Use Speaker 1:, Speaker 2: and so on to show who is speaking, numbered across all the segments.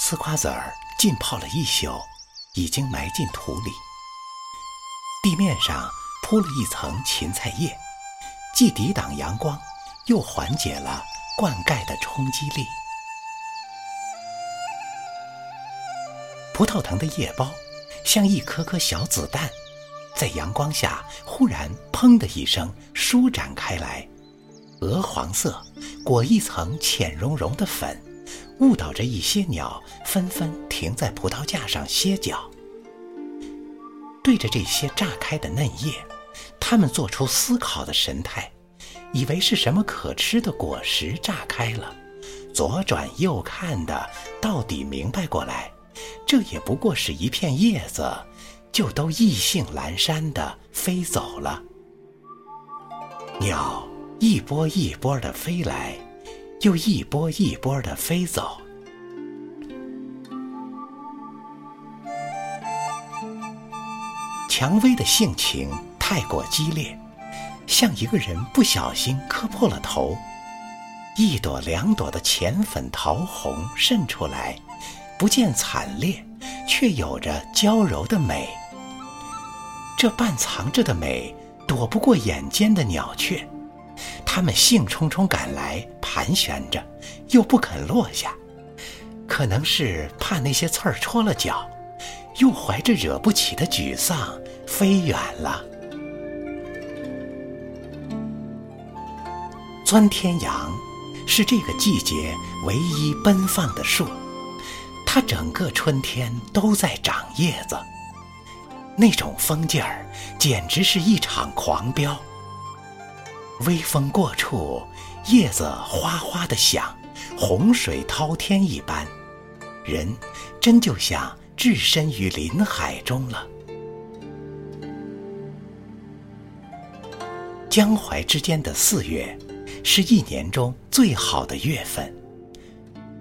Speaker 1: 丝瓜子儿浸泡了一宿，已经埋进土里。地面上铺了一层芹菜叶，既抵挡阳光，又缓解了灌溉的冲击力。葡萄藤的叶苞像一颗颗小子弹，在阳光下忽然“砰”的一声舒展开来，鹅黄色，裹一层浅绒绒的粉。误导着一些鸟纷纷停在葡萄架上歇脚，对着这些炸开的嫩叶，它们做出思考的神态，以为是什么可吃的果实炸开了，左转右看的，到底明白过来，这也不过是一片叶子，就都意兴阑珊的飞走了。鸟一波一波的飞来。又一波一波的飞走。蔷薇的性情太过激烈，像一个人不小心磕破了头，一朵两朵的浅粉桃红渗出来，不见惨烈，却有着娇柔的美。这半藏着的美，躲不过眼尖的鸟雀。它们兴冲冲赶来，盘旋着，又不肯落下，可能是怕那些刺儿戳了脚，又怀着惹不起的沮丧飞远了。钻天杨是这个季节唯一奔放的树，它整个春天都在长叶子，那种风劲儿简直是一场狂飙。微风过处，叶子哗哗的响，洪水滔天一般，人真就像置身于林海中了。江淮之间的四月，是一年中最好的月份。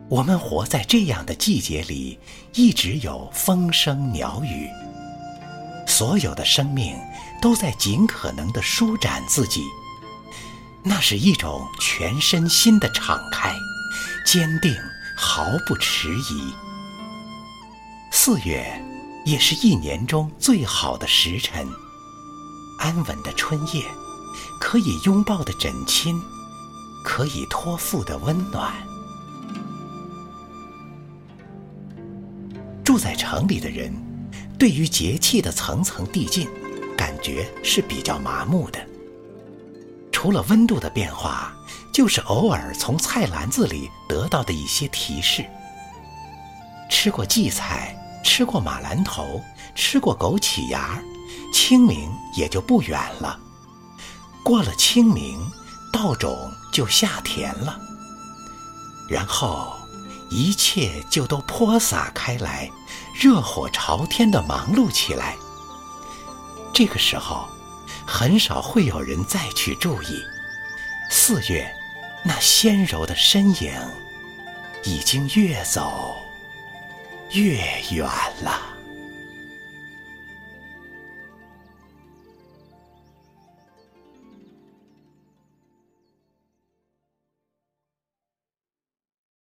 Speaker 1: 我们活在这样的季节里，一直有风声鸟语，所有的生命都在尽可能的舒展自己。那是一种全身心的敞开，坚定，毫不迟疑。四月，也是一年中最好的时辰，安稳的春夜，可以拥抱的枕亲，可以托付的温暖。住在城里的人，对于节气的层层递进，感觉是比较麻木的。除了温度的变化，就是偶尔从菜篮子里得到的一些提示。吃过荠菜，吃过马兰头，吃过枸杞芽，清明也就不远了。过了清明，稻种就下田了。然后，一切就都泼洒开来，热火朝天的忙碌起来。这个时候。很少会有人再去注意，四月那纤柔的身影，已经越走越远了。